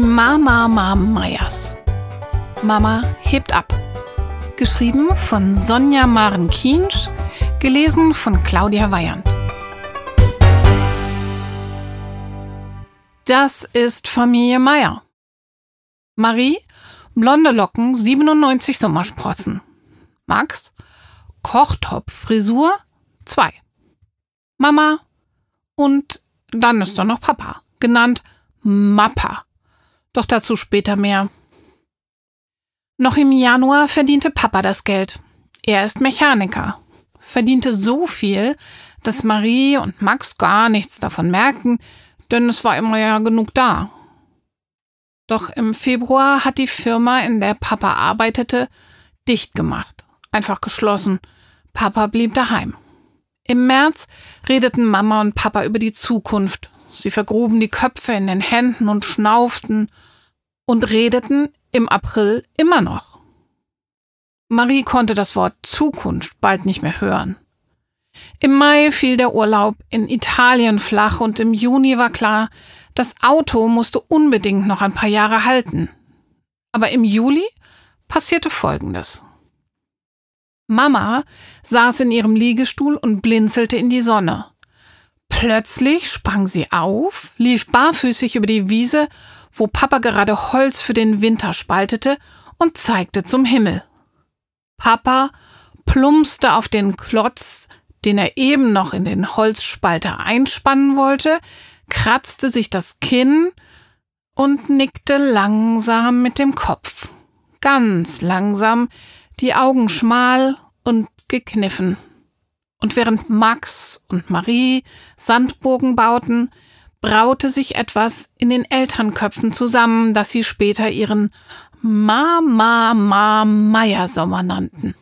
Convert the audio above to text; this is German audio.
Mama Mama Meyers. Mama hebt ab. Geschrieben von Sonja Maren-Kiensch, gelesen von Claudia Weyand. Das ist Familie Meier. Marie, blonde Locken, 97 Sommersprossen. Max, Kochtopf-Frisur, 2. Mama und dann ist da noch Papa, genannt Mappa. Doch dazu später mehr. Noch im Januar verdiente Papa das Geld. Er ist Mechaniker. Verdiente so viel, dass Marie und Max gar nichts davon merken, denn es war immer ja genug da. Doch im Februar hat die Firma, in der Papa arbeitete, dicht gemacht. Einfach geschlossen. Papa blieb daheim. Im März redeten Mama und Papa über die Zukunft. Sie vergruben die Köpfe in den Händen und schnauften und redeten im April immer noch. Marie konnte das Wort Zukunft bald nicht mehr hören. Im Mai fiel der Urlaub in Italien flach und im Juni war klar, das Auto musste unbedingt noch ein paar Jahre halten. Aber im Juli passierte Folgendes. Mama saß in ihrem Liegestuhl und blinzelte in die Sonne. Plötzlich sprang sie auf, lief barfüßig über die Wiese, wo Papa gerade Holz für den Winter spaltete, und zeigte zum Himmel. Papa plumpste auf den Klotz, den er eben noch in den Holzspalter einspannen wollte, kratzte sich das Kinn und nickte langsam mit dem Kopf. Ganz langsam, die Augen schmal und gekniffen. Und während Max und Marie Sandburgen bauten, braute sich etwas in den Elternköpfen zusammen, das sie später ihren Mama Ma Meiersommer nannten.